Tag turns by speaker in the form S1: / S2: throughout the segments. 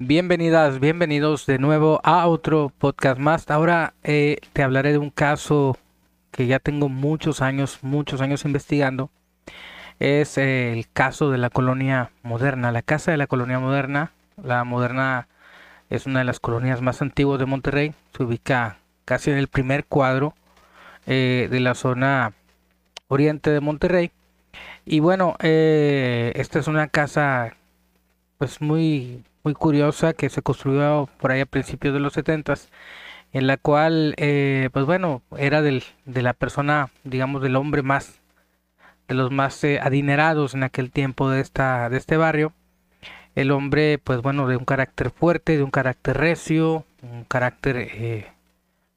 S1: Bienvenidas, bienvenidos de nuevo a otro podcast más. Ahora eh, te hablaré de un caso que ya tengo muchos años, muchos años investigando. Es eh, el caso de la colonia moderna, la casa de la colonia moderna. La moderna es una de las colonias más antiguas de Monterrey. Se ubica casi en el primer cuadro eh, de la zona oriente de Monterrey. Y bueno, esta es una casa pues muy muy curiosa que se construyó por ahí a principios de los 70 en la cual eh, pues bueno era del, de la persona digamos del hombre más de los más eh, adinerados en aquel tiempo de esta de este barrio. El hombre pues bueno de un carácter fuerte de un carácter recio un carácter eh,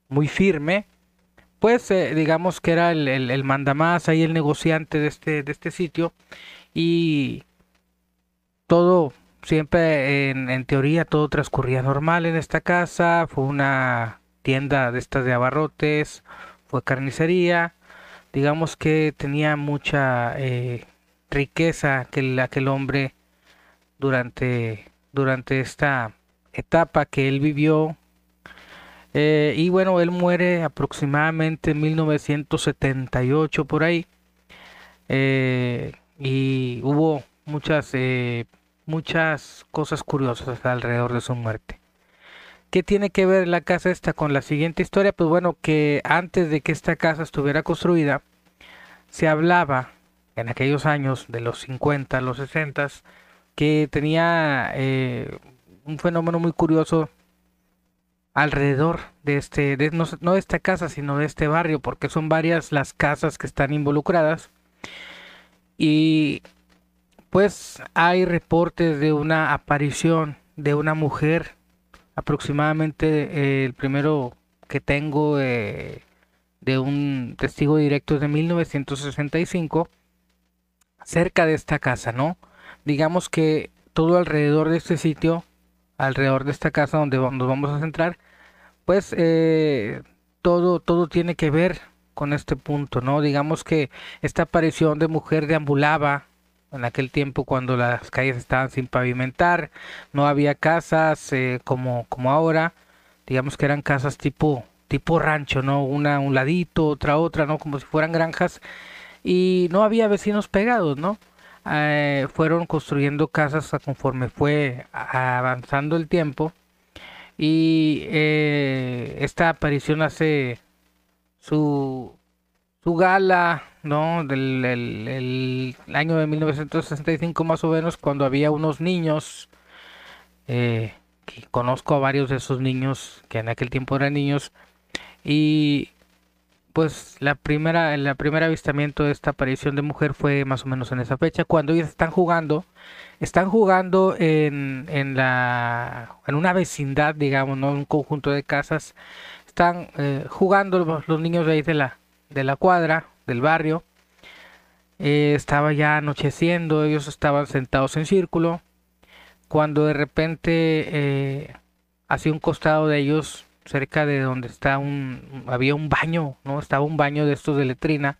S1: muy firme pues digamos que era el, el, el mandamás ahí el negociante de este de este sitio y todo siempre en, teoría todo transcurría normal en esta casa, fue una tienda de estas de abarrotes, fue carnicería, digamos que tenía mucha eh, riqueza que aquel hombre durante, durante esta etapa que él vivió. Eh, y bueno, él muere aproximadamente en 1978 por ahí. Eh, y hubo muchas muchas cosas curiosas alrededor de su muerte. ¿Qué tiene que ver la casa esta con la siguiente historia? Pues bueno, que antes de que esta casa estuviera construida, se hablaba en aquellos años de los 50, los 60, que tenía eh, un fenómeno muy curioso alrededor de este, no, no de esta casa, sino de este barrio, porque son varias las casas que están involucradas. Y pues hay reportes de una aparición de una mujer, aproximadamente eh, el primero que tengo eh, de un testigo directo de 1965, cerca de esta casa, ¿no? Digamos que todo alrededor de este sitio, alrededor de esta casa donde nos vamos a centrar, pues eh, todo, todo tiene que ver con este punto, ¿no? Digamos que esta aparición de mujer deambulaba en aquel tiempo cuando las calles estaban sin pavimentar, no había casas eh, como, como ahora, digamos que eran casas tipo, tipo rancho, ¿no? Una un ladito, otra otra, ¿no? Como si fueran granjas y no había vecinos pegados, ¿no? Eh, fueron construyendo casas conforme fue avanzando el tiempo y eh, esta aparición hace su, su gala ¿no? Del el, año de 1965 más o menos, cuando había unos niños, eh, que conozco a varios de esos niños, que en aquel tiempo eran niños, y pues la primera, el primer avistamiento de esta aparición de mujer fue más o menos en esa fecha, cuando ellos están jugando, están jugando en, en, la, en una vecindad, digamos, ¿no? un conjunto de casas, están eh, jugando los niños de ahí de la, de la cuadra, del barrio. Eh, estaba ya anocheciendo, ellos estaban sentados en círculo, cuando de repente eh, hacia un costado de ellos, cerca de donde está un, había un baño, ¿no? Estaba un baño de estos de letrina,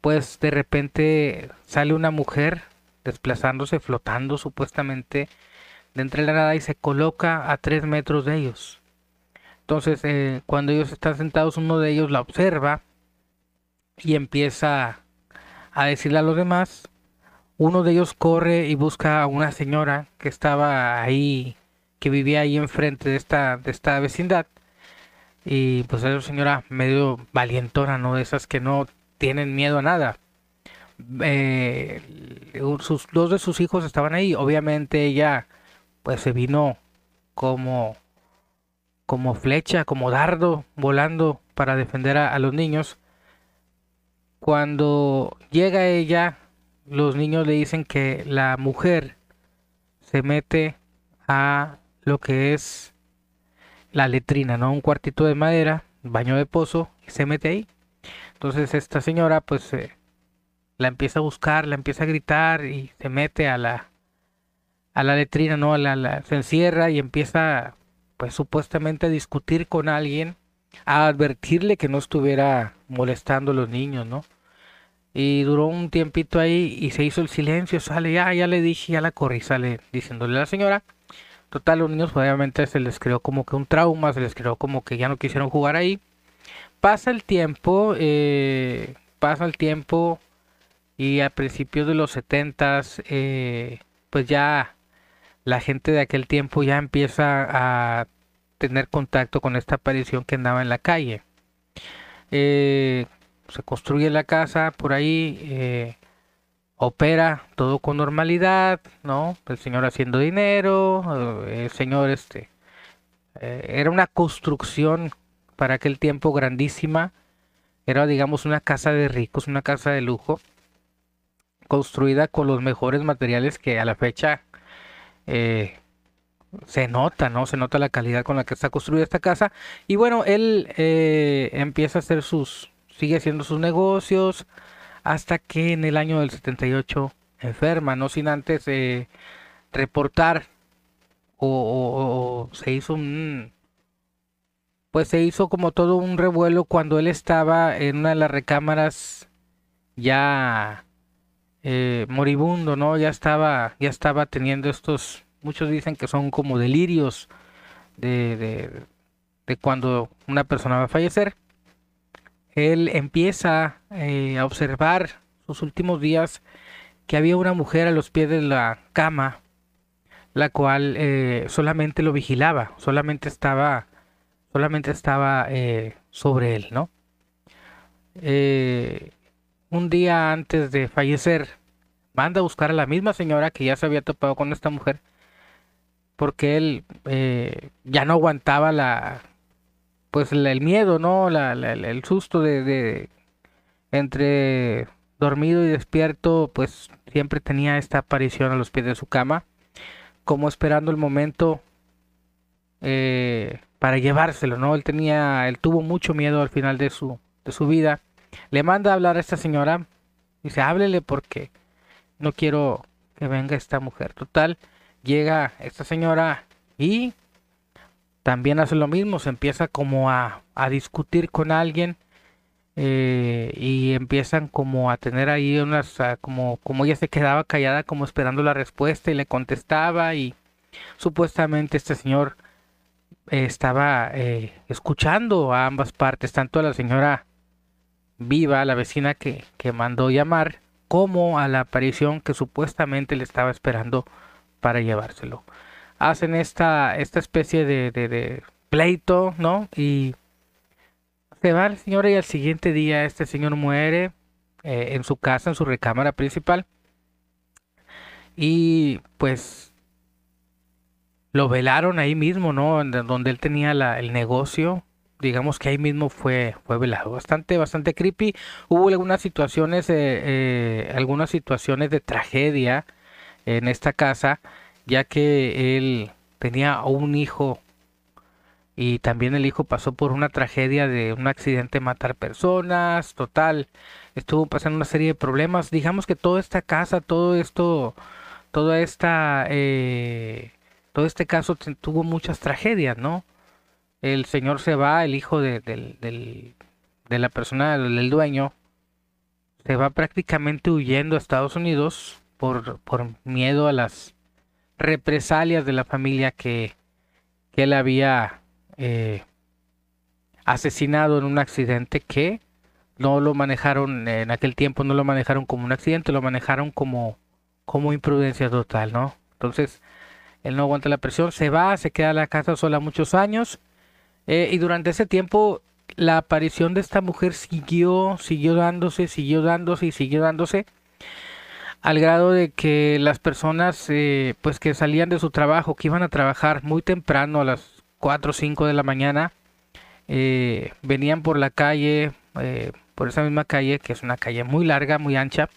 S1: pues de repente sale una mujer desplazándose, flotando supuestamente de entre la nada y se coloca a tres metros de ellos. Entonces, eh, cuando ellos están sentados, uno de ellos la observa y empieza a decirle a los demás. Uno de ellos corre y busca a una señora que estaba ahí, que vivía ahí enfrente de esta, de esta vecindad. Y pues esa señora medio valientona, ¿no? De esas que no tienen miedo a nada. Eh, sus, dos de sus hijos estaban ahí. Obviamente ella pues se vino como como flecha, como dardo volando para defender a los niños cuando llega ella, los niños le dicen que la mujer se mete a lo que es la letrina, ¿no? Un cuartito de madera, baño de pozo, y se mete ahí. Entonces esta señora pues eh, la empieza a buscar, la empieza a gritar y se mete a la a la letrina, ¿no? la, se encierra y empieza pues supuestamente a discutir con alguien, a advertirle que no estuviera molestando a los niños, ¿no? Y duró un tiempito ahí y se hizo el silencio, sale, ya, ya le dije, ya la corrí, sale diciéndole a la señora, Total, los niños pues, obviamente se les creó como que un trauma, se les creó como que ya no quisieron jugar ahí. Pasa el tiempo, eh, pasa el tiempo y a principios de los 70 eh, pues ya la gente de aquel tiempo ya empieza a tener contacto con esta aparición que andaba en la calle. Eh, se construye la casa por ahí, opera todo con normalidad, ¿no? El señor haciendo dinero, eh, el señor este eh, era una construcción para aquel tiempo grandísima, era digamos una casa de ricos, una casa de lujo, construida con los mejores materiales que a la fecha eh, se nota, ¿no? Se nota la calidad con la que está construida esta casa. Y bueno, él empieza a hacer sus, sigue haciendo sus negocios, hasta que en el año del 78 enferma, no sin antes eh, reportar o, se hizo un pues se hizo como todo un revuelo cuando él estaba en una de las recámaras ya eh, moribundo, ¿no? Ya estaba, ya estaba teniendo estos, muchos dicen que son como delirios de, de, cuando una persona va a fallecer él empieza eh, a observar sus últimos días que había una mujer a los pies de la cama, la cual eh, solamente lo vigilaba, solamente estaba, solamente estaba eh, sobre él, ¿no? un día antes de fallecer, manda a buscar a la misma señora que ya se había topado con esta mujer, porque él ya no aguantaba la, pues el miedo, ¿no? el susto de, entre dormido y despierto, pues siempre tenía esta aparición a los pies de su cama, como esperando el momento eh, para llevárselo, ¿no? Él tenía, él tuvo mucho miedo al final de su, de su vida. Le manda a hablar a esta señora, dice, háblele porque no quiero que venga esta mujer. Total, llega esta señora y también hace lo mismo, se empieza como a, discutir con alguien eh, y empiezan como a tener ahí unas, como, como ella se quedaba callada como esperando la respuesta y le contestaba y supuestamente este señor eh, estaba eh, escuchando a ambas partes, tanto a la señora viva, la vecina que, que mandó llamar, como a la aparición que supuestamente le estaba esperando para llevárselo hacen esta, esta especie de, pleito, ¿no? Y se va el señor y al siguiente día este señor muere eh, en su casa, en su recámara principal. Y pues lo velaron ahí mismo, ¿no? Donde él tenía el negocio. Digamos que ahí mismo fue, fue velado. Bastante, bastante creepy. Hubo algunas situaciones, eh, eh, algunas situaciones de tragedia en esta casa ya que él tenía un hijo. Y también el hijo pasó por una tragedia de un accidente matar personas, total, estuvo pasando una serie de problemas, digamos que toda esta casa, todo esto, toda esta, eh, todo este caso tuvo muchas tragedias, ¿no? El señor se va, el hijo de, de la persona, del dueño, se va prácticamente huyendo a Estados Unidos por, por miedo a las represalias de la familia que, que él había eh, asesinado en un accidente que no lo manejaron en aquel tiempo no lo manejaron como un accidente lo manejaron como como imprudencia total no entonces él no aguanta la presión se va se queda en la casa sola muchos años eh, y durante ese tiempo la aparición de esta mujer siguió siguió dándose siguió dándose y siguió dándose al grado de que las personas eh, pues que salían de su trabajo, que iban a trabajar muy temprano a las 4 o 5 de la mañana, eh, venían por la calle, eh, por esa misma calle, que es una calle muy larga, muy ancha,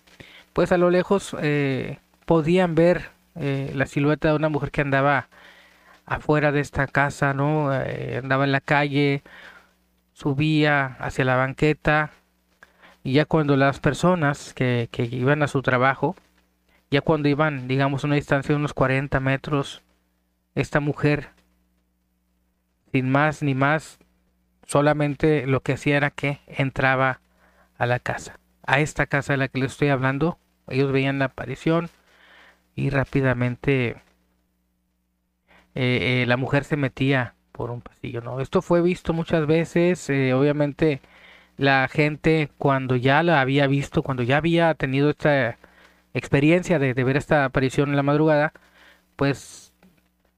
S1: pues a lo lejos podían ver la silueta de una mujer que andaba afuera de esta casa, ¿no? andaba en la calle, subía hacia la banqueta, y ya cuando las personas que, iban a su trabajo, ya cuando iban, digamos, a una distancia de unos 40 metros, esta mujer, sin más ni más, solamente lo que hacía era que entraba a la casa. A esta casa de la que les estoy hablando, ellos veían la aparición y rápidamente eh, la mujer se metía por un pasillo, ¿no? Esto fue visto muchas veces, obviamente la gente cuando ya la había visto, cuando ya había tenido esta experiencia de, ver esta aparición en la madrugada, pues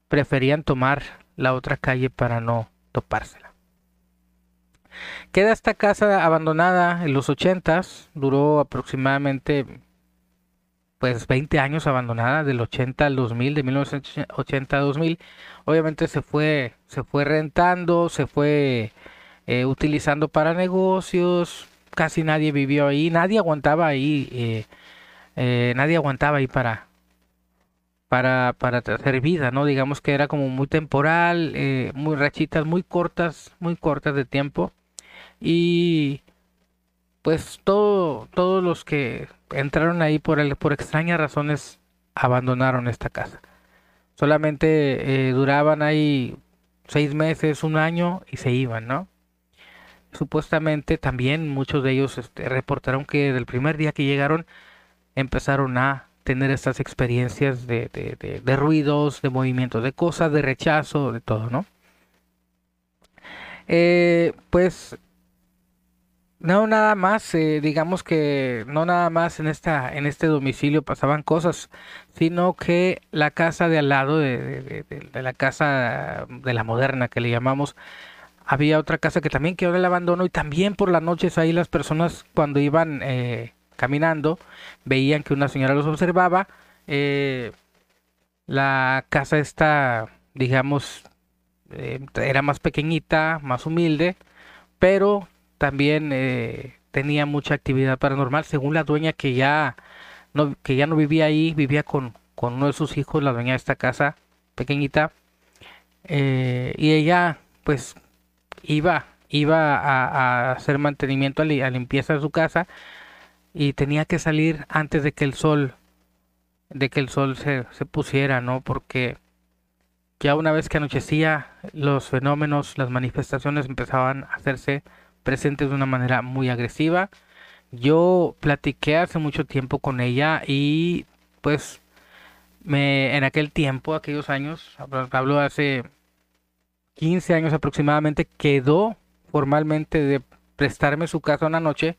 S1: preferían tomar la otra calle para no topársela. Queda esta casa abandonada en los ochentas, duró aproximadamente pues 20 años abandonada, del 80 al 2000, de 1980 a 2000. Obviamente se fue, se fue rentando, se fue eh, utilizando para negocios, casi nadie vivió ahí, nadie aguantaba ahí, eh, eh, nadie aguantaba ahí para, para, para hacer vida, ¿no? Digamos que era como muy temporal, muy rachitas, muy cortas, muy cortas de tiempo. Y pues todo, todos los que entraron ahí por, el, por extrañas razones abandonaron esta casa. Solamente duraban ahí seis meses, un año y se iban, ¿no? Supuestamente también muchos de ellos este, reportaron que desde el primer día que llegaron empezaron a tener estas experiencias de, de, ruidos, de movimientos, de cosas, de rechazo, de todo, ¿no? Eh, pues no nada más, eh, digamos que no nada más en esta en este domicilio pasaban cosas, sino que la casa de al lado de, de la casa de la moderna que le llamamos había otra casa que también quedó en el abandono y también por las noches ahí las personas cuando iban eh, caminando veían que una señora los observaba. Eh, la casa esta, digamos, eh, era más pequeñita, más humilde, pero también tenía mucha actividad paranormal, según la dueña que ya no, que ya no vivía ahí, vivía con, con uno de sus hijos, la dueña de esta casa pequeñita, y ella pues iba, iba a, hacer mantenimiento, a, limpieza de su casa y tenía que salir antes de que el sol, de que el sol se, se pusiera, ¿no? Porque ya una vez que anochecía, los fenómenos, las manifestaciones empezaban a hacerse presentes de una manera muy agresiva. Yo platiqué hace mucho tiempo con ella y pues me en aquel tiempo, aquellos años, hablo hace 15 años aproximadamente, quedó formalmente de prestarme su casa una noche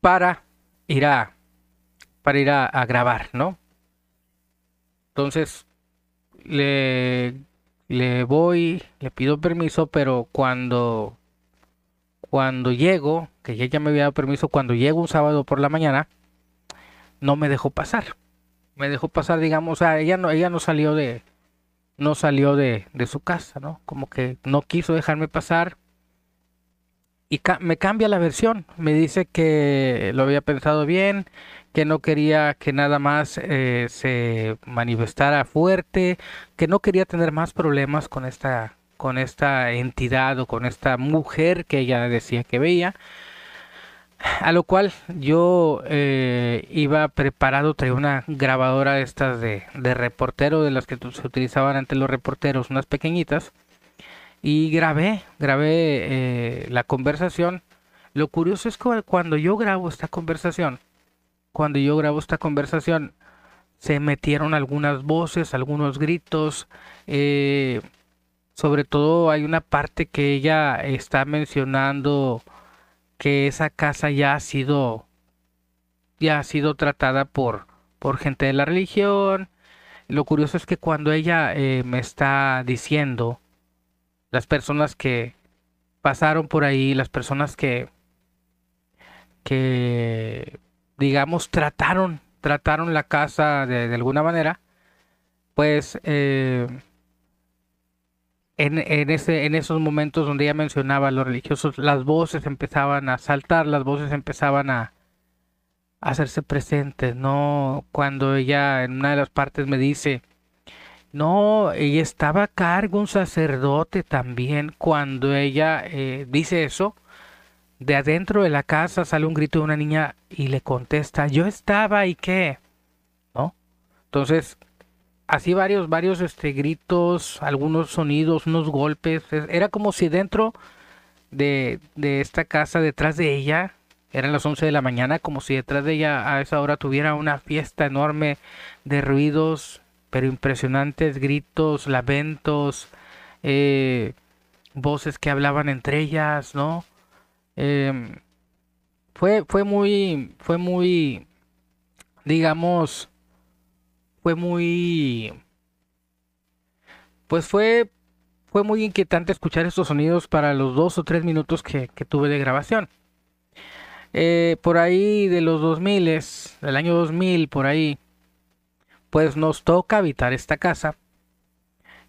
S1: para ir a para ir a, grabar, ¿no? Entonces le, le voy, le pido permiso, pero cuando cuando llego, que ella ya me había dado permiso, cuando llego un sábado por la mañana, no me dejó pasar. Me dejó pasar, digamos, o ella no, ella no salió de, no salió de, su casa, ¿no? Como que no quiso dejarme pasar y me cambia la versión. Me dice que lo había pensado bien, que no quería que nada más eh, se manifestara fuerte, que no quería tener más problemas con esta, con esta entidad o con esta mujer que ella decía que veía. A lo cual yo eh, iba preparado, traía una grabadora de estas de, reportero, de las que se utilizaban ante los reporteros, unas pequeñitas, y grabé, grabé eh, la conversación. Lo curioso es que cuando yo grabo esta conversación, cuando yo grabo esta conversación, se metieron algunas voces, algunos gritos, eh, sobre todo hay una parte que ella está mencionando que esa casa ya ha sido ya ha sido tratada por por gente de la religión. Lo curioso es que cuando ella eh, me está diciendo las personas que pasaron por ahí, las personas que que digamos trataron trataron la casa de, de alguna manera, pues eh, en, en, ese, en esos momentos donde ella mencionaba los religiosos, las voces empezaban a saltar, las voces empezaban a, hacerse presentes, ¿no? Cuando ella en una de las partes me dice, no, ella estaba a cargo un sacerdote también, cuando ella eh, dice eso, de adentro de la casa sale un grito de una niña y le contesta, yo estaba y qué, ¿no? Entonces, así varios, varios este, gritos, algunos sonidos, unos golpes. Era como si dentro de, de, esta casa, detrás de ella, eran las 11 de la mañana, como si detrás de ella a esa hora tuviera una fiesta enorme de ruidos, pero impresionantes gritos, lamentos, eh, voces que hablaban entre ellas, ¿no? Em, fue, fue muy, fue muy, digamos, fue muy, pues fue, fue muy inquietante escuchar estos sonidos para los dos o tres minutos que, tuve de grabación. Eh, por ahí de los 2000, del año 2000, por ahí, pues nos toca habitar esta casa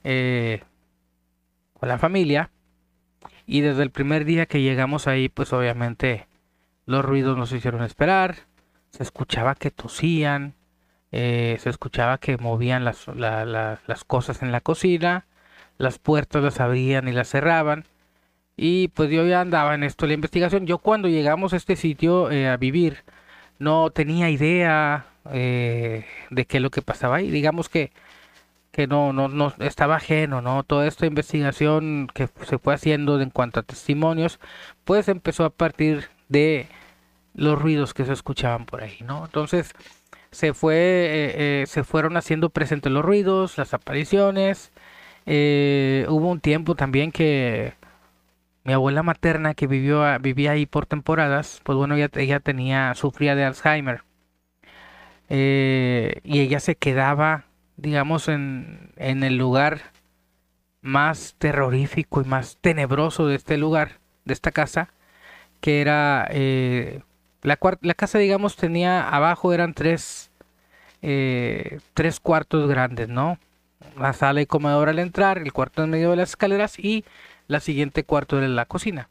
S1: eh, con la familia. Y desde el primer día que llegamos ahí, pues obviamente los ruidos nos hicieron esperar. Se escuchaba que tosían, eh, se escuchaba que movían las, las cosas en la cocina, las puertas las abrían y las cerraban. Y pues yo ya andaba en esto la investigación. Yo cuando llegamos a este sitio eh, a vivir, no tenía idea eh, de qué es lo que pasaba ahí. Digamos que, que no, no, no estaba ajeno, ¿no? Toda esta investigación que se fue haciendo en cuanto a testimonios, pues empezó a partir de los ruidos que se escuchaban por ahí, ¿no? Entonces se fue, eh, eh, se fueron haciendo presentes los ruidos, las apariciones. hubo un tiempo también que mi abuela materna que vivió, vivía ahí por temporadas, pues bueno, ella, ella tenía, sufría de Alzheimer. Eh, y ella se quedaba, digamos, en, en el lugar más terrorífico y más tenebroso de este lugar, de esta casa, que era eh, la, la, casa, digamos, tenía abajo eran tres, eh, tres cuartos grandes, ¿no? La sala y comedor al entrar, el cuarto en medio de las escaleras y la siguiente cuarto de la cocina.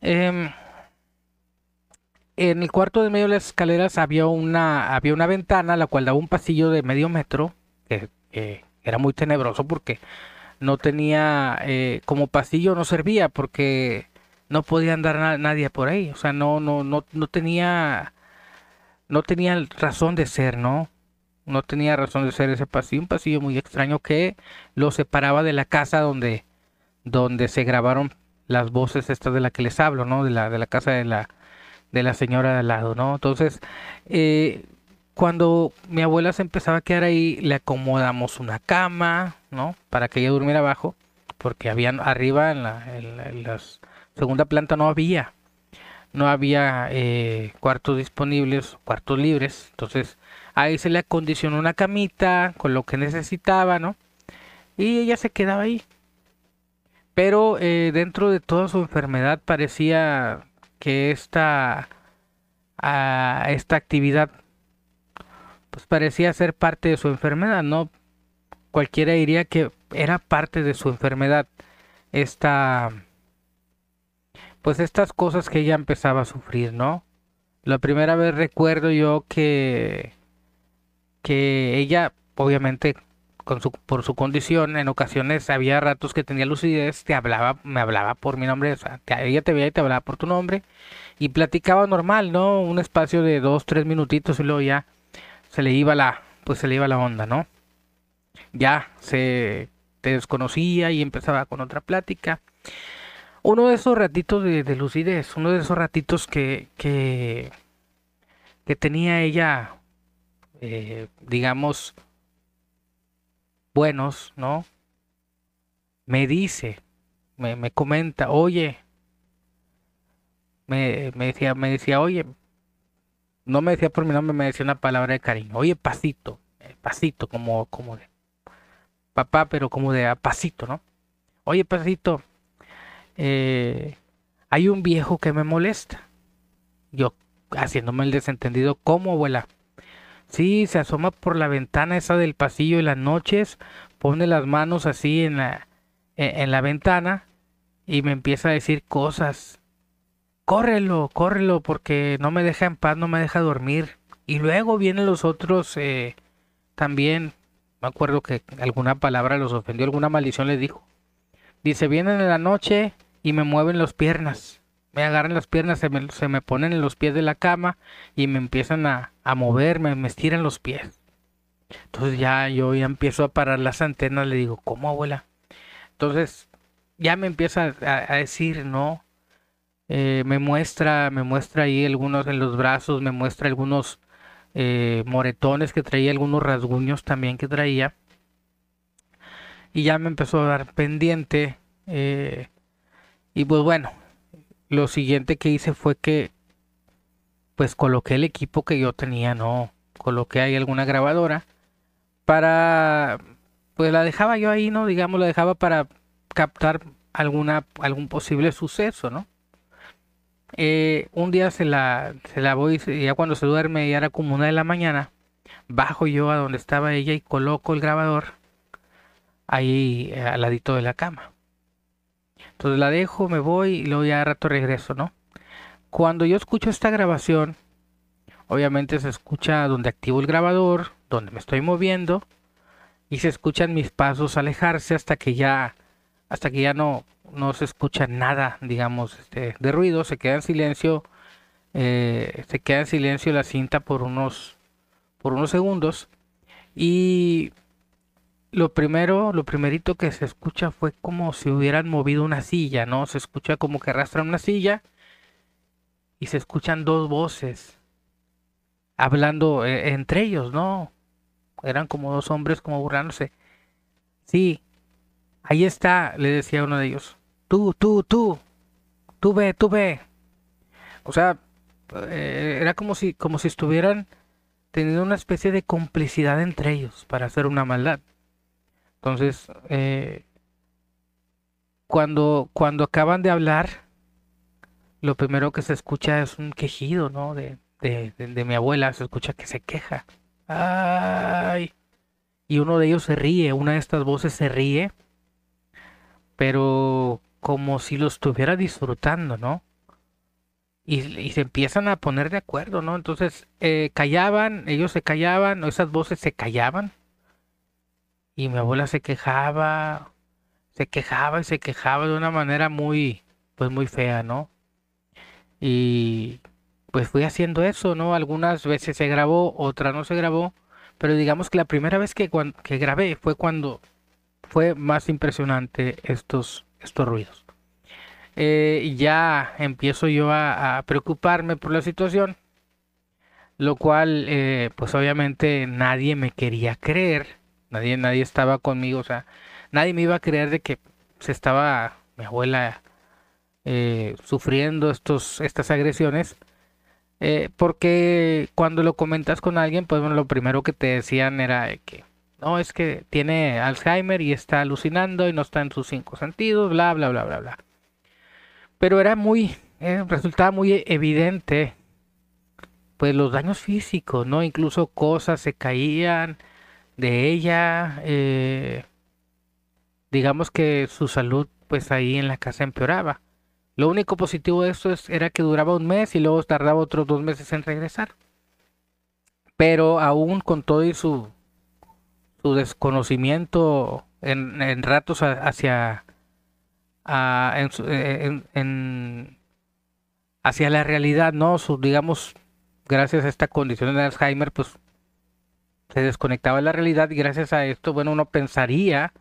S1: Em, en el cuarto de medio de las escaleras había una, había una ventana, la cual daba un pasillo de medio metro, que, era muy tenebroso porque no tenía, eh, como pasillo no servía porque no podía andar nadie por ahí, o sea, no, no, no, no tenía, no tenía razón de ser, ¿no? No tenía razón de ser ese pasillo, un pasillo muy extraño que lo separaba de la casa donde donde se grabaron las voces estas de la que les hablo, ¿no? De la, de la casa de la, de la señora de al lado, ¿no? Entonces, eh, cuando mi abuela se empezaba a quedar ahí, le acomodamos una cama, ¿no? Para que ella durmiera abajo, porque había arriba en la, en la, segunda planta no había, no había eh, cuartos disponibles, cuartos libres, entonces ahí se le acondicionó una camita con lo que necesitaba, ¿no? Y ella se quedaba ahí, pero eh, dentro de toda su enfermedad parecía que esta, ah, esta actividad pues parecía ser parte de su enfermedad, ¿no? Cualquiera diría que era parte de su enfermedad esta pues estas cosas que ella empezaba a sufrir, ¿no? La primera vez recuerdo yo que que ella obviamente por su condición, en ocasiones había ratos que tenía lucidez, te hablaba, me hablaba por mi nombre, o sea, ella te veía y te hablaba por tu nombre, y platicaba normal, ¿no? Un espacio de dos, tres minutitos y luego ya se le iba la, pues se le iba la onda, ¿no? Ya se te desconocía y empezaba con otra plática. Uno de esos ratitos de, lucidez, uno de esos ratitos que, que, que tenía ella, eh, digamos, buenos, ¿no? Me dice, me, me comenta, oye, me, me, decía, me decía, oye, no me decía por mi nombre, me decía una palabra de cariño, oye, pasito, eh, pasito, como, como de papá, pero como de a pasito, ¿no? Oye, pasito, eh, hay un viejo que me molesta. Yo, haciéndome el desentendido, ¿cómo, abuela? Sí, se asoma por la ventana esa del pasillo en las noches, pone las manos así en la, e, en, la ventana y me empieza a decir cosas. Córrelo, córrelo, porque no me deja en paz, no me deja dormir. Y luego vienen los otros eh, también. Me acuerdo que alguna palabra los ofendió, alguna maldición les dijo. Dice, vienen en la noche y me mueven las piernas me agarran las piernas, se me, se me ponen en los pies de la cama y me empiezan a, a mover, me, estiran los pies. Entonces ya yo ya empiezo a parar las antenas, le digo, ¿cómo abuela? Entonces ya me empieza a, decir, ¿no? Eh, me muestra, me muestra ahí algunos en los brazos, me muestra algunos eh, moretones que traía, algunos rasguños también que traía. Y ya me empezó a dar pendiente. Eh, y pues bueno, lo siguiente que hice fue que pues coloqué el equipo que yo tenía, ¿no? Coloqué ahí alguna grabadora para pues la dejaba yo ahí, ¿no? Digamos, la dejaba para captar alguna algún posible suceso, ¿no? Eh, un día se la, se la voy, ya cuando se duerme, ya era como una de la mañana, bajo yo a donde estaba ella y coloco el grabador ahí eh, al ladito de la cama. Entonces la dejo, me voy y luego ya de rato regreso, ¿no? Cuando yo escucho esta grabación, obviamente se escucha donde activo el grabador, donde me estoy moviendo y se escuchan mis pasos alejarse hasta que ya hasta que ya no no se escucha nada, digamos, este, de ruido, se queda en silencio, eh, se queda en silencio la cinta por unos, por unos segundos y lo primero, lo primerito que se escucha fue como si hubieran movido una silla, ¿no? Se escucha como que arrastran una silla y se escuchan dos voces hablando eh, entre ellos, ¿no? Eran como dos hombres como burlándose. Sí, ahí está, le decía uno de ellos tú, tú, tú, tú ve, tú ve. O sea, eh, era como si, como si estuvieran teniendo una especie de complicidad entre ellos para hacer una maldad. Entonces, eh, cuando, cuando acaban de hablar, lo primero que se escucha es un quejido, ¿no? De, de, de mi abuela, se escucha que se queja. ¡Ay! Y uno de ellos se ríe, una de estas voces se ríe, pero como si lo estuviera disfrutando, ¿no? Y, se empiezan a poner de acuerdo, ¿no? Entonces eh, callaban, ellos se callaban, esas voces se callaban. Y mi abuela se quejaba, se quejaba y se quejaba de una manera muy, pues muy fea, ¿no? Y pues fui haciendo eso, ¿no? Algunas veces se grabó, otras no se grabó, pero digamos que la primera vez que, que grabé fue cuando fue más impresionante estos estos ruidos. Eh, ya empiezo yo a, preocuparme por la situación, lo cual, eh, pues obviamente nadie me quería creer, nadie, nadie estaba conmigo, o sea, nadie me iba a creer de que se estaba mi abuela eh, sufriendo estos, estas agresiones. porque cuando lo comentas con alguien, pues bueno, lo primero que te decían era que no, es que tiene Alzheimer y está alucinando y no está en sus cinco sentidos, bla, bla, bla, bla, bla. Pero era muy, eh, resultaba muy evidente, pues los daños físicos, ¿no? Incluso cosas se caían de ella, eh, digamos que su salud, pues ahí en la casa empeoraba. Lo único positivo de esto era que duraba un mes y luego tardaba otros dos meses en regresar. Pero aún con todo y su su desconocimiento en, ratos hacia en, hacia la realidad, ¿no? Su, digamos, gracias a esta condición de Alzheimer, pues se desconectaba de la realidad y gracias a esto, bueno, uno pensaría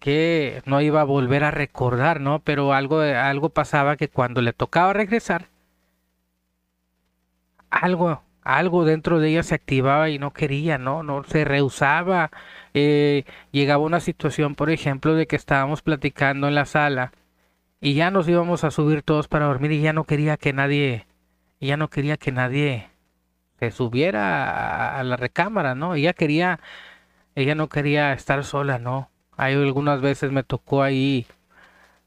S1: que no iba a volver a recordar, ¿no? Pero algo, algo pasaba que cuando le tocaba regresar, algo algo dentro de ella se activaba y no quería, ¿no? No se rehusaba. Eh, llegaba una situación, por ejemplo, de que estábamos platicando en la sala y ya nos íbamos a subir todos para dormir y ya no quería que nadie, ya no quería que nadie se subiera a, la recámara, ¿no? Ella quería, ella no quería estar sola, ¿no? Hay algunas veces me tocó ahí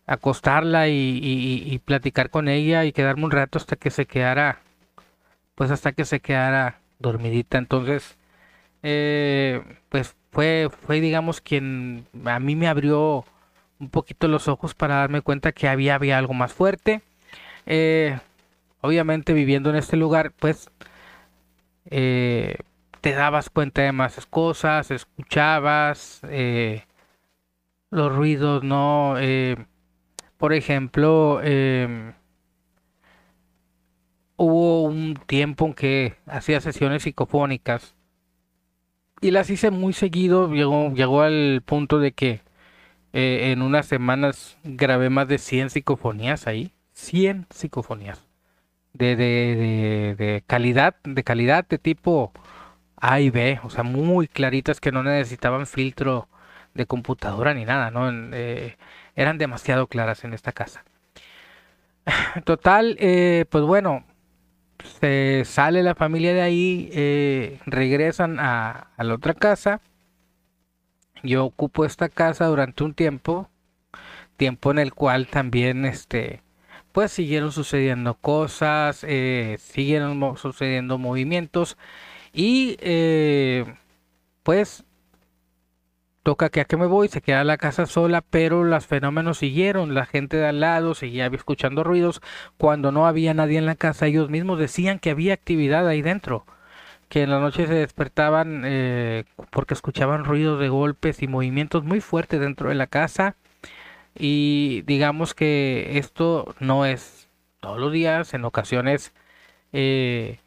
S1: acostarla y, y platicar con ella y quedarme un rato hasta que se quedara pues hasta que se quedara dormidita. Entonces, eh, pues fue, fue, digamos, quien a mí me abrió un poquito los ojos para darme cuenta que había, había algo más fuerte. Eh, obviamente viviendo en este lugar, pues eh, te dabas cuenta de más cosas, escuchabas los ruidos, ¿no? por ejemplo, hubo un tiempo en que hacía sesiones psicofónicas y las hice muy seguido. Llegó, llegó al punto de que eh, en unas semanas grabé más de 100 psicofonías ahí. 100 psicofonías. De, de, de, calidad, de calidad de tipo A y B, o sea, muy claritas que no necesitaban filtro de computadora ni nada, ¿no? Eh, eran demasiado claras en esta casa. Total, eh, pues bueno, se sale la familia de ahí, eh, regresan a, a, la otra casa. Yo ocupo esta casa durante un tiempo, tiempo en el cual también, este, pues siguieron sucediendo cosas, eh, siguieron sucediendo movimientos y pues toca que a que me voy, se queda la casa sola, pero los fenómenos siguieron, la gente de al lado seguía escuchando ruidos, cuando no había nadie en la casa, ellos mismos decían que había actividad ahí dentro, que en la noche se despertaban eh, porque escuchaban ruidos de golpes y movimientos muy fuertes dentro de la casa, y digamos que esto no es todos los días, en ocasiones... Eh,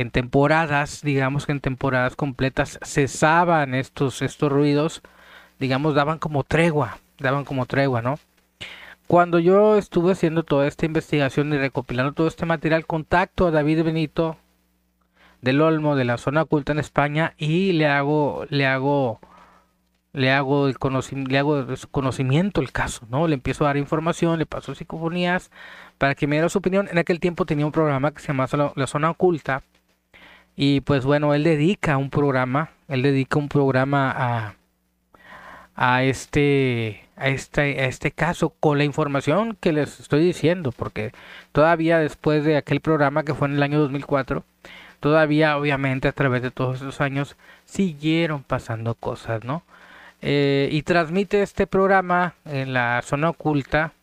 S1: en temporadas, digamos que en temporadas completas cesaban estos, estos ruidos, digamos, daban como tregua, daban como tregua, ¿no? Cuando yo estuve haciendo toda esta investigación y recopilando todo este material, contacto a David Benito del Olmo de la zona oculta en España y le hago, le hago, le hago el le hago su conocimiento el caso, ¿no? Le empiezo a dar información, le paso psicofonías para que me diera su opinión. En aquel tiempo tenía un programa que se llamaba La Zona Oculta y pues bueno, él dedica un programa, él dedica un programa a, a este a este a este caso con la información que les estoy diciendo, porque todavía después de aquel programa que fue en el año 2004, todavía obviamente a través de todos esos años siguieron pasando cosas, ¿no? Eh, y transmite este programa en la zona oculta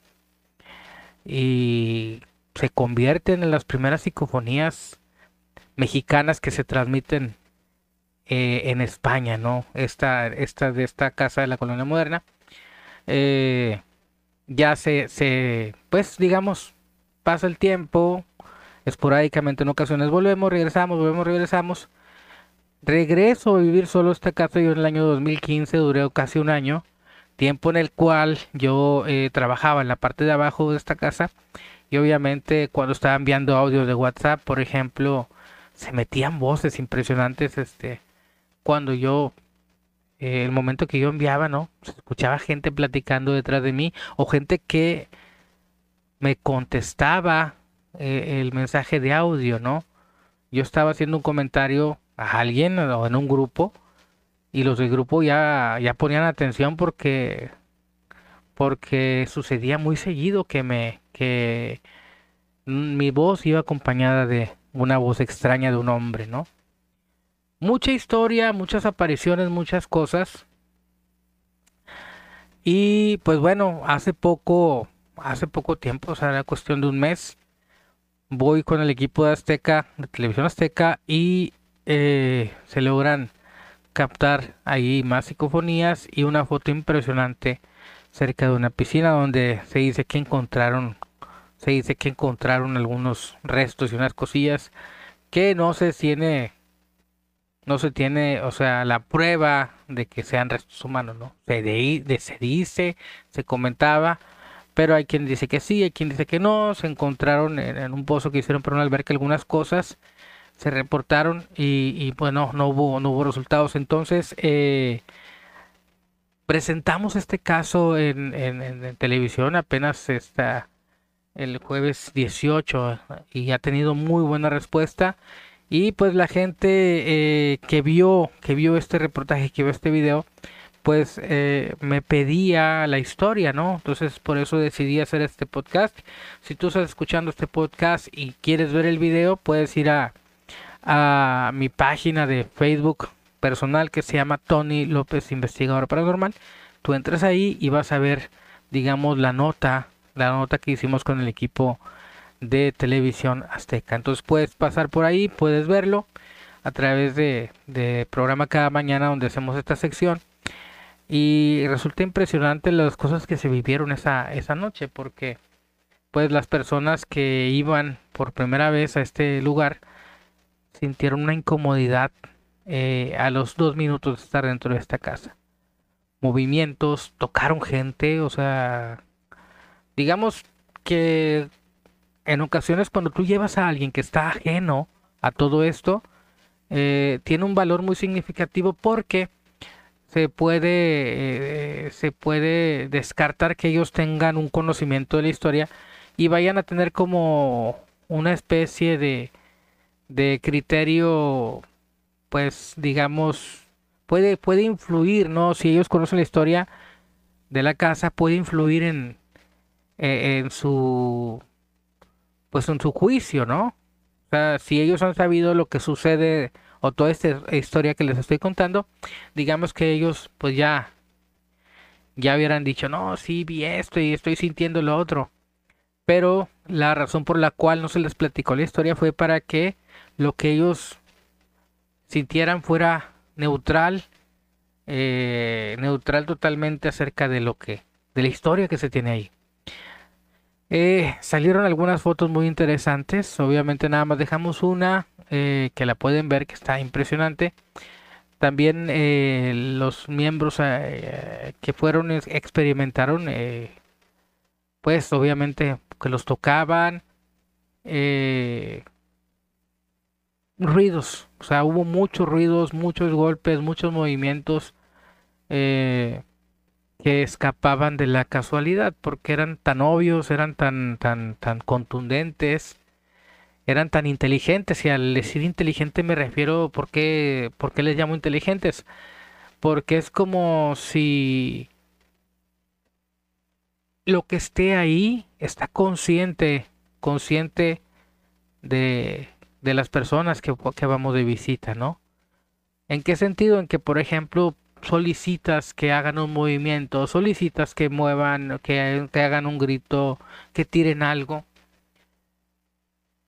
S1: y se convierten en las primeras psicofonías mexicanas que se transmiten eh, en España, ¿no? Esta, esta de esta casa de la colonia moderna. Eh, ya se, se, pues digamos, pasa el tiempo, esporádicamente en ocasiones volvemos, regresamos, volvemos, regresamos. Regreso a vivir solo esta casa yo en el año 2015, duré casi un año, tiempo en el cual yo eh, trabajaba en la parte de abajo de esta casa y obviamente cuando estaba enviando audios de WhatsApp, por ejemplo, se metían voces impresionantes, este, cuando yo, eh, el momento que yo enviaba, ¿no? Se escuchaba gente platicando detrás de mí o gente que me contestaba eh, el mensaje de audio, ¿no? Yo estaba haciendo un comentario a alguien o en un grupo y los del grupo ya, ya ponían atención porque porque sucedía muy seguido que me que mi voz iba acompañada de, una voz extraña de un hombre, ¿no? Mucha historia, muchas apariciones, muchas cosas. Y pues bueno, hace poco, hace poco tiempo, o sea, era cuestión de un mes, voy con el equipo de Azteca, de Televisión Azteca, y eh, se logran captar ahí más psicofonías y una foto impresionante cerca de una piscina donde se dice que encontraron se dice que encontraron algunos restos y unas cosillas que no se tiene no se tiene, o sea, la prueba de que sean restos humanos, ¿no? Se, dice, se comentaba, pero hay quien dice que sí, hay quien dice que no, se encontraron en, un pozo que hicieron para un albergue algunas cosas, se reportaron y, bueno, no hubo, no hubo resultados. Entonces, eh, presentamos este caso en, en televisión, apenas está el jueves 18 y ha tenido muy buena respuesta. Y pues la gente eh, que vio que vio este reportaje que vio este video pues eh, me pedía la historia no entonces por eso decidí hacer este podcast. Si tú estás escuchando este podcast y quieres ver el video puedes ir a, a mi página de Facebook personal que se llama Tony López Investigador Paranormal tú entras ahí y vas a ver digamos la nota la nota que hicimos con el equipo de televisión azteca. Entonces puedes pasar por ahí, puedes verlo a través de, programa cada mañana donde hacemos esta sección. Y resulta impresionante las cosas que se vivieron esa, esa noche, porque pues las personas que iban por primera vez a este lugar sintieron una incomodidad eh, a los dos minutos de estar dentro de esta casa. Movimientos, tocaron gente, o sea, digamos que en ocasiones cuando tú llevas a alguien que está ajeno a todo esto, eh, tiene un valor muy significativo porque se puede, eh, se puede descartar que ellos tengan un conocimiento de la historia y vayan a tener como una especie de, de criterio, pues digamos, puede, puede influir, ¿no? Si ellos conocen la historia de la casa, puede influir en, eh, en su, pues en su juicio, ¿no? O sea, si ellos han sabido lo que sucede o toda esta historia que les estoy contando, digamos que ellos pues ya ya hubieran dicho, no, sí vi esto y estoy sintiendo lo otro. Pero la razón por la cual no se les platicó la historia fue para que lo que ellos sintieran fuera neutral, eh, neutral totalmente acerca de lo que, de la historia que se tiene ahí. Eh, salieron algunas fotos muy interesantes. Obviamente nada más dejamos una eh, que la pueden ver que está impresionante. También los miembros que fueron experimentaron, pues obviamente que los tocaban. Ruidos, o sea, hubo muchos ruidos, muchos golpes, muchos movimientos que escapaban de la casualidad porque eran tan obvios, eran tan tan tan contundentes, eran tan inteligentes y al decir inteligente me refiero ¿por qué, por qué les llamo inteligentes? Porque es como si lo que esté ahí está consciente, consciente de, de las personas que, que vamos de visita, ¿no? ¿En qué sentido? En que, por ejemplo, solicitas que hagan un movimiento, solicitas que muevan, que, hagan un grito, que tiren algo.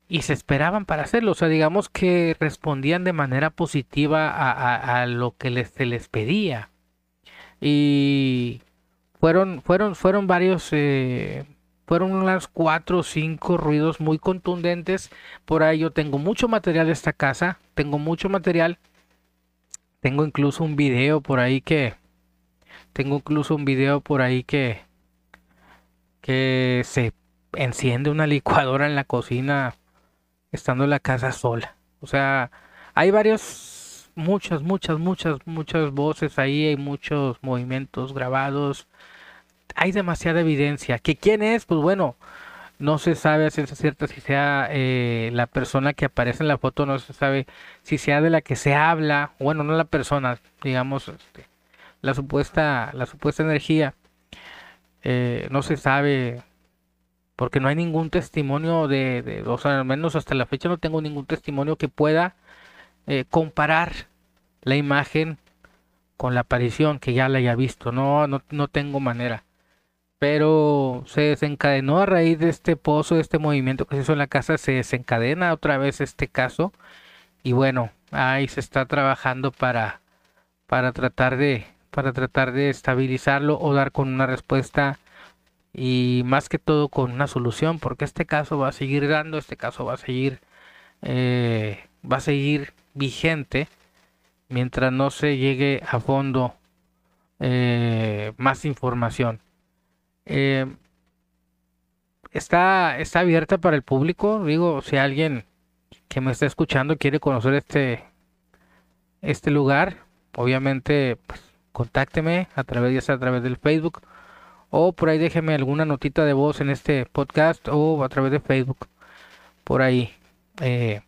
S1: Y se esperaban para hacerlo, o sea, digamos que respondían de manera positiva a, lo que les, se les pedía. Y fueron, fueron, fueron varios, eh, fueron unas cuatro o cinco ruidos muy contundentes. Por ahí yo tengo mucho material de esta casa, tengo mucho material tengo incluso un video por ahí que tengo incluso un video por ahí que que se enciende una licuadora en la cocina estando en la casa sola. O sea, hay varios muchas muchas muchas muchas voces ahí, hay muchos movimientos grabados. Hay demasiada evidencia. ¿Que quién es? Pues bueno, no se sabe a ciencia cierta si sea eh, la persona que aparece en la foto, no se sabe si sea de la que se habla, bueno, no la persona, digamos, este, la supuesta, la supuesta energía, eh, no se sabe, porque no hay ningún testimonio de, o sea, al menos hasta la fecha no tengo ningún testimonio que pueda eh, comparar la imagen con la aparición que ya la haya visto, no, no, no tengo manera pero se desencadenó a raíz de este pozo, de este movimiento que se hizo en la casa, se desencadena otra vez este caso. Y bueno, ahí se está trabajando para, para tratar de para tratar de estabilizarlo o dar con una respuesta y más que todo con una solución porque este caso va a seguir dando este caso va a seguir eh, va a seguir vigente mientras no se llegue a fondo eh, más información eh, está, está abierta para el público. Digo, si alguien que me está escuchando quiere conocer este, este lugar, obviamente pues, contácteme a través, ya sea a través del Facebook o por ahí déjeme alguna notita de voz en este podcast o a través de Facebook. Por ahí. Eh,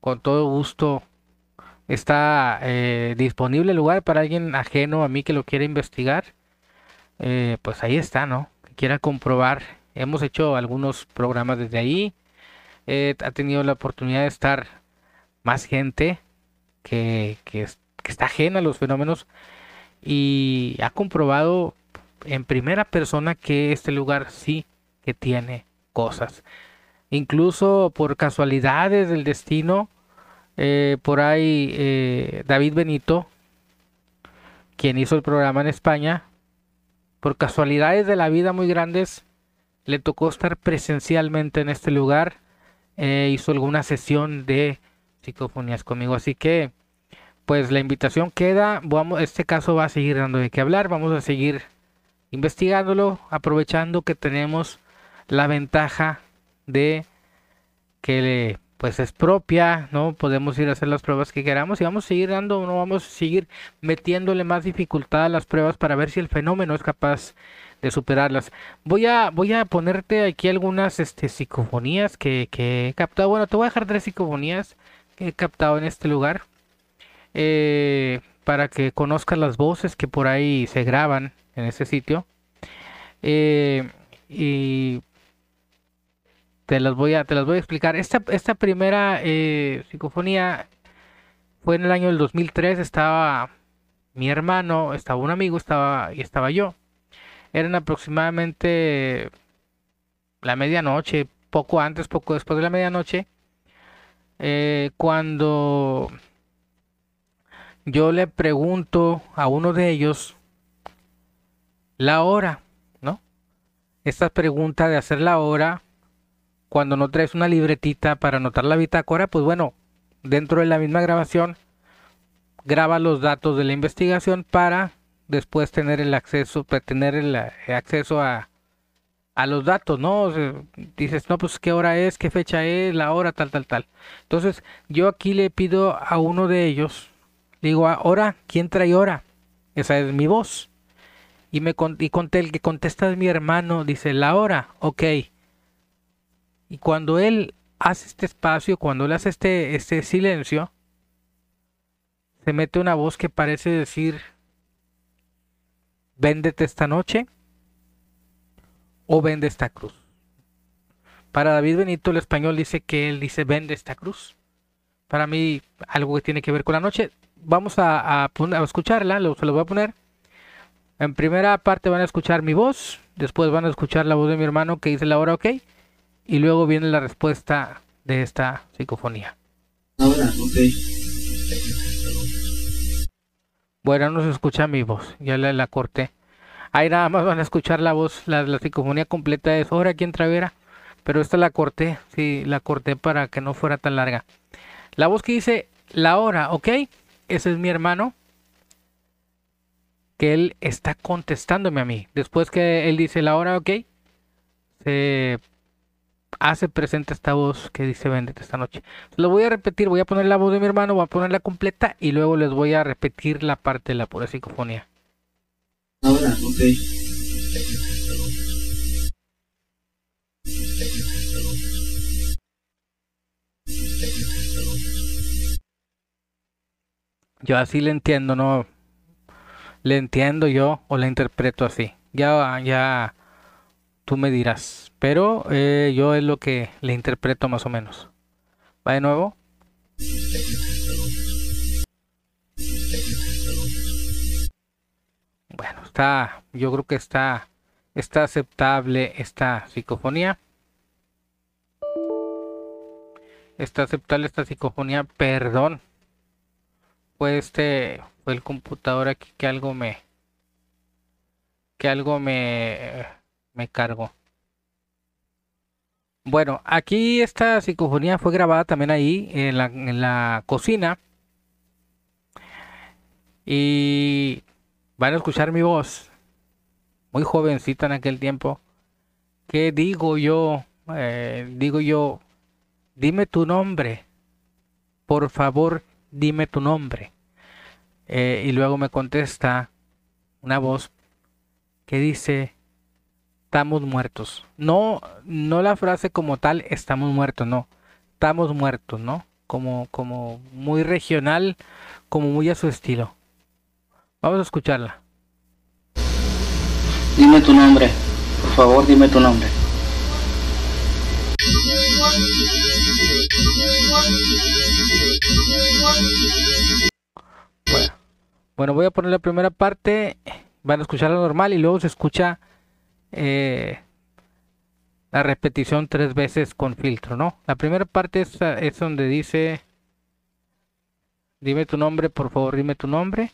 S1: con todo gusto está eh, disponible el lugar para alguien ajeno a mí que lo quiera investigar. Eh, pues ahí está, ¿no? Que quiera comprobar. Hemos hecho algunos programas desde ahí. Eh, ha tenido la oportunidad de estar más gente que, que, está ajena a los fenómenos y ha comprobado en primera persona que este lugar sí que tiene cosas. Incluso por casualidades del destino, eh, por ahí David Benito, quien hizo el programa en España, por casualidades de la vida muy grandes, le tocó estar presencialmente en este lugar. Eh, hizo alguna sesión de psicofonías conmigo. Así que, pues la invitación queda. Vamos, este caso va a seguir dando de qué hablar. Vamos a seguir investigándolo, aprovechando que tenemos la ventaja de que pues es propia, ¿no? Podemos ir a hacer las pruebas que queramos y vamos a seguir dando, no vamos a seguir metiéndole más dificultad a las pruebas para ver si el fenómeno es capaz de superarlas. Voy a, voy a ponerte aquí algunas este, psicofonías que, que he captado. Bueno, te voy a dejar tres psicofonías que he captado en este lugar. Eh, para que conozcas las voces que por ahí se graban en ese sitio. Eh, y te las voy a, te las voy a explicar. Esta, esta primera eh, psicofonía fue en el año del 2003. Estaba mi hermano, estaba un amigo, estaba y estaba yo. Eran aproximadamente la medianoche, poco antes, poco después de la medianoche, eh, cuando yo le pregunto a uno de ellos la hora, ¿no? Esta pregunta de hacer la hora cuando no traes una libretita para anotar la bitácora, pues bueno, dentro de la misma grabación graba los datos de la investigación para después tener el acceso, tener el, eh, acceso a, a los datos, ¿no? dices, no, pues qué hora es, qué fecha es, la hora, tal, tal, tal. Entonces, yo aquí le pido a uno de ellos, digo, ahora, ¿quién trae hora? Esa es mi voz. Y me y conté, el que contesta es mi hermano, dice, la hora, ok. Y cuando él hace este espacio, cuando él hace este, este silencio, se mete una voz que parece decir, véndete esta noche o vende esta cruz. Para David Benito el español dice que él dice vende esta cruz. Para mí algo que tiene que ver con la noche. Vamos a, a, escucharla, se lo voy a poner. En primera parte van a escuchar mi voz, después van a escuchar la voz de mi hermano que dice la hora ok, y luego viene la respuesta de esta psicofonía. Ahora, ok. Bueno, no se escucha mi voz, ya la, la corté. Ahí nada más van a escuchar la voz, la, la psicofonía completa es ahora aquí en Travera, pero esta la corté, sí, la corté para que no fuera tan larga. La voz que dice la hora, ok, ese es mi hermano, que él está contestándome a mí. Después que él dice la hora, ok, se hace presente esta voz que dice Vendete esta noche. Lo voy a repetir, voy a poner la voz de mi hermano, voy a ponerla completa y luego les voy a repetir la parte de la pura psicofonía. Ahora, ok. Yo así le entiendo, ¿no? Le entiendo yo o la interpreto así. Ya, ya tú me dirás. Pero eh, yo es lo que le interpreto más o menos. ¿Va de nuevo? Bueno, está, yo creo que está, está aceptable esta psicofonía. Está aceptable esta psicofonía, perdón. Fue este, fue el computador aquí que algo me, que algo me me cargo. Bueno, aquí esta psicofonía fue grabada también ahí, en la, cocina. Y van a escuchar mi voz, muy jovencita en aquel tiempo. ¿Qué digo yo? Eh, digo yo, dime tu nombre. Por favor, dime tu nombre. Eh, y luego me contesta una voz que dice, estamos muertos. No, no la frase como tal, estamos muertos, no. Estamos muertos, ¿no? Como, como muy regional, como muy a su estilo. Vamos a escucharla.
S2: Dime tu nombre, por favor, dime tu nombre.
S1: Bueno, bueno, voy a poner la primera parte, van a escuchar lo normal y luego se escucha eh, la repetición tres veces con filtro, ¿no? La primera parte es, es donde dice, dime tu nombre, por favor, dime tu nombre.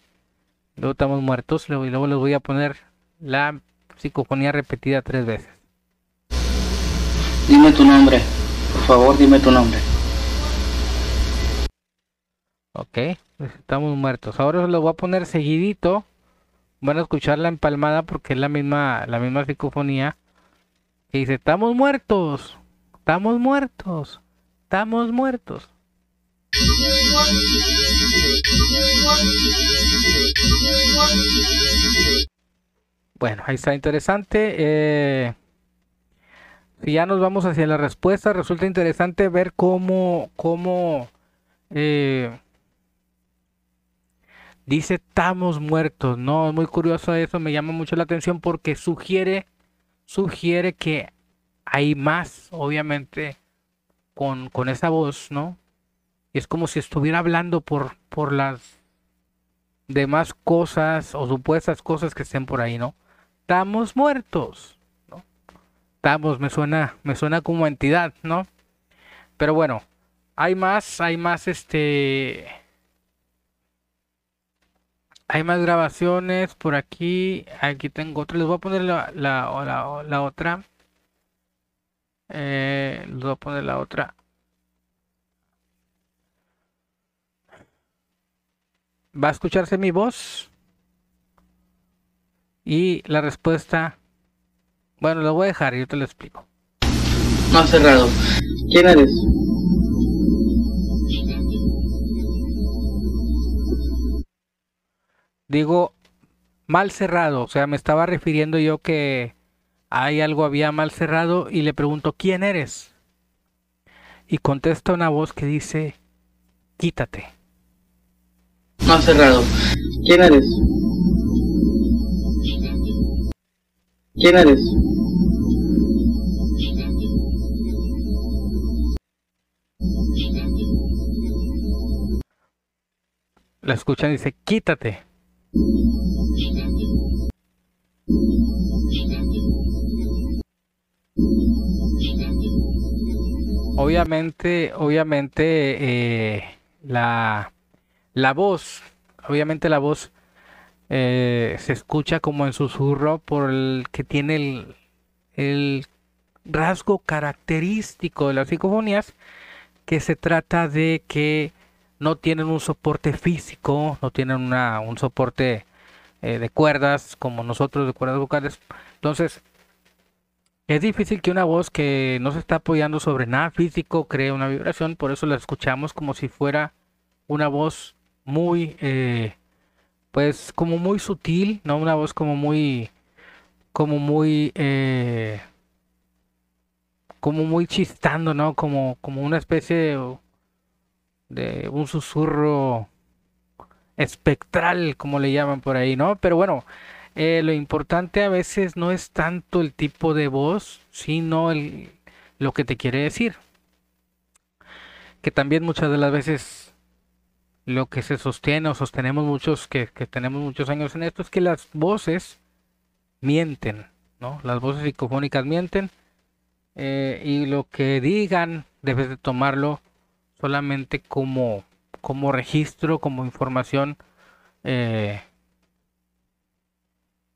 S1: Luego estamos muertos y luego les voy a poner la psicofonía repetida tres veces.
S2: Dime tu nombre, por favor, dime tu nombre.
S1: Ok, estamos muertos. Ahora lo voy a poner seguidito van a escuchar la empalmada porque es la misma, la misma psicofonía que dice, estamos muertos, estamos muertos, Estamos muertos. Bueno, ahí está interesante. Eh, si ya nos vamos hacia la respuesta, resulta interesante ver cómo, cómo eh, dice estamos muertos, ¿no? Es muy curioso eso, me llama mucho la atención porque sugiere, sugiere que hay más, obviamente, con, con esa voz, ¿no? es como si estuviera hablando por, por las demás cosas o supuestas cosas que estén por ahí, ¿no? Estamos muertos. Estamos, me suena, me suena como entidad, ¿no? Pero bueno, hay más, hay más este. Hay más grabaciones por aquí. Aquí tengo otra. Les voy a poner la, la, la, otra. Eh, les voy a poner la otra. va a escucharse mi voz y la respuesta, bueno, lo voy a dejar y yo te lo explico.
S2: Más cerrado. ¿Quién eres?
S1: Digo mal cerrado, o sea, me estaba refiriendo yo que hay algo había mal cerrado y le pregunto, ¿quién eres? Y contesta una voz que dice, quítate
S2: más cerrado. ¿Quién eres? ¿Quién eres?
S1: La escuchan y dice, quítate. Obviamente, obviamente, eh, la la voz, obviamente la voz eh, se escucha como en susurro por el que tiene el, rasgo característico de las psicofonías, que se trata de que no tienen un soporte físico, no tienen una, un soporte eh, de cuerdas como nosotros de cuerdas vocales. Entonces, es difícil que una voz que no se está apoyando sobre nada físico cree una vibración, por eso la escuchamos como si fuera una voz muy, eh, pues como muy sutil, ¿no? Una voz como muy, como muy, eh, como muy chistando, ¿no? Como, como una especie de, un susurro espectral, como le llaman por ahí, ¿no? Pero bueno, eh, lo importante a veces no es tanto el tipo de voz, sino el, lo que te quiere decir. Que también muchas de las veces lo que se sostiene o sostenemos muchos que, tenemos muchos años en esto es que las voces mienten, ¿no? Las voces psicofónicas mienten eh, y lo que digan debes de tomarlo solamente como, como registro, como información, eh,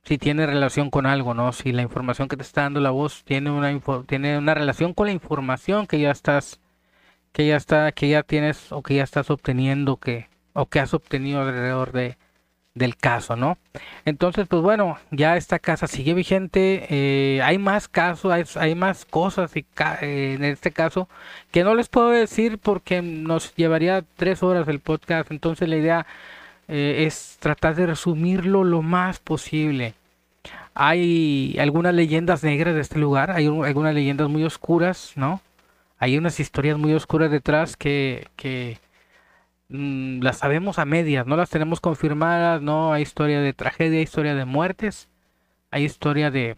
S1: si tiene relación con algo, ¿no? Si la información que te está dando la voz tiene una, tiene una relación con la información que ya estás que ya está, que ya tienes o que ya estás obteniendo que o que has obtenido alrededor de del caso, ¿no? Entonces, pues bueno, ya esta casa sigue vigente, eh, hay más casos, hay, más cosas y eh, en este caso que no les puedo decir porque nos llevaría tres horas el podcast, entonces la idea eh, es tratar de resumirlo lo más posible. Hay algunas leyendas negras de este lugar, hay algunas leyendas muy oscuras, ¿no? hay unas historias muy oscuras detrás que, que mm, las sabemos a medias, no las tenemos confirmadas, no hay historia de tragedia, hay historia de muertes, hay historia de,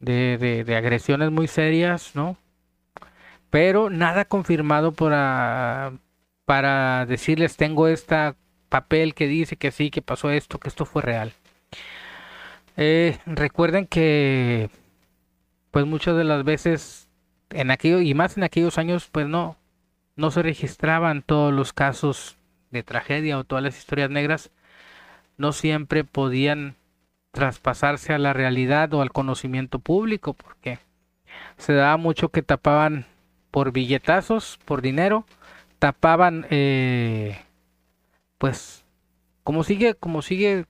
S1: de, de, agresiones muy serias, ¿no? Pero nada confirmado para, para decirles tengo este papel que dice que sí, que pasó esto, que esto fue real. Eh, recuerden que pues muchas de las veces en aquello, y más en aquellos años, pues no, no se registraban todos los casos de tragedia o todas las historias negras, no siempre podían traspasarse a la realidad o al conocimiento público, porque se daba mucho que tapaban por billetazos, por dinero, tapaban, eh, pues, como sigue, como sigue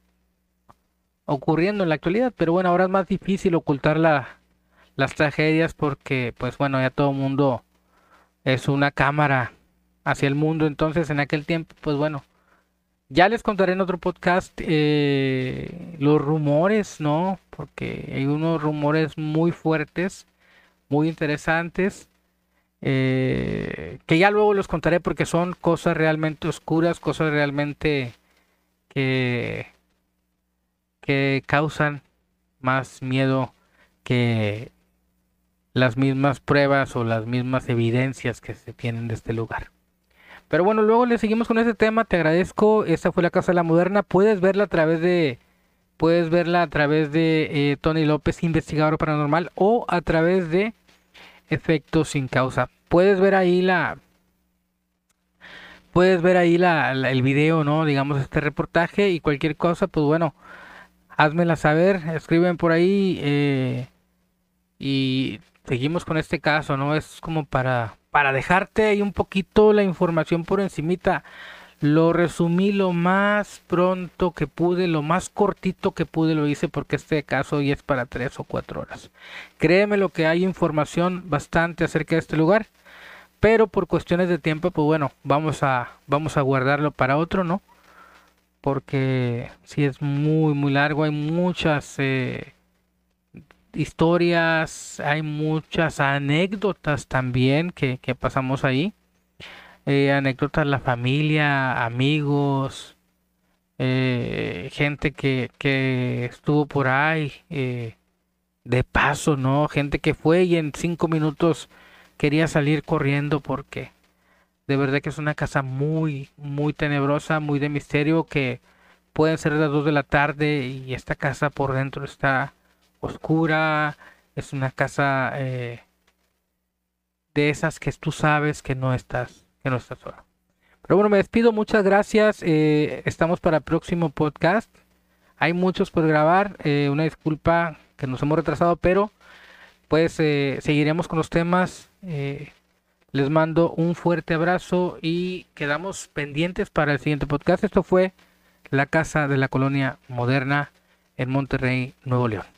S1: ocurriendo en la actualidad, pero bueno, ahora es más difícil ocultar la, las tragedias porque pues bueno ya todo el mundo es una cámara hacia el mundo. Entonces, en aquel tiempo, pues bueno, ya les contaré en otro podcast eh, los rumores, ¿no? Porque hay unos rumores muy fuertes, muy interesantes, eh, que ya luego los contaré porque son cosas realmente oscuras, cosas realmente que, que causan más miedo que las mismas pruebas o las mismas evidencias que se tienen de este lugar. Pero bueno, luego le seguimos con este tema. Te agradezco. Esta fue la Casa de la Moderna. Puedes verla a través de. Puedes verla a través de eh, Tony López, investigador paranormal, o a través de Efectos sin causa. Puedes ver ahí la. Puedes ver ahí la, el video, ¿no? Digamos, este reportaje y cualquier cosa, pues bueno, házmela saber, escriben por ahí eh, y seguimos con este caso, ¿no? Es como para, para dejarte ahí un poquito la información por encimita. Lo resumí lo más pronto que pude, lo más cortito que pude lo hice porque este caso ya es para tres o cuatro horas. Créeme lo que hay información bastante acerca de este lugar, pero por cuestiones de tiempo, pues bueno, vamos a, vamos a guardarlo para otro, ¿no? Porque si es muy, muy largo, hay muchas... Eh, historias, hay muchas anécdotas también que, pasamos ahí. Eh, anécdotas la familia, amigos, eh, gente que, que, estuvo por ahí eh, de paso, ¿no? Gente que fue y en cinco minutos quería salir corriendo porque de verdad que es una casa muy, muy tenebrosa, muy de misterio que pueden ser las dos de la tarde y esta casa por dentro está oscura, es una casa eh, de esas que tú sabes que no estás, que no estás. Pero bueno, me despido, muchas gracias. Eh, estamos para el próximo podcast. Hay muchos por grabar. Eh, una disculpa que nos hemos retrasado, pero pues seguiremos con los temas. les mando un fuerte abrazo y quedamos pendientes para el siguiente podcast. Esto fue La Casa de la Colonia Moderna en Monterrey, Nuevo León.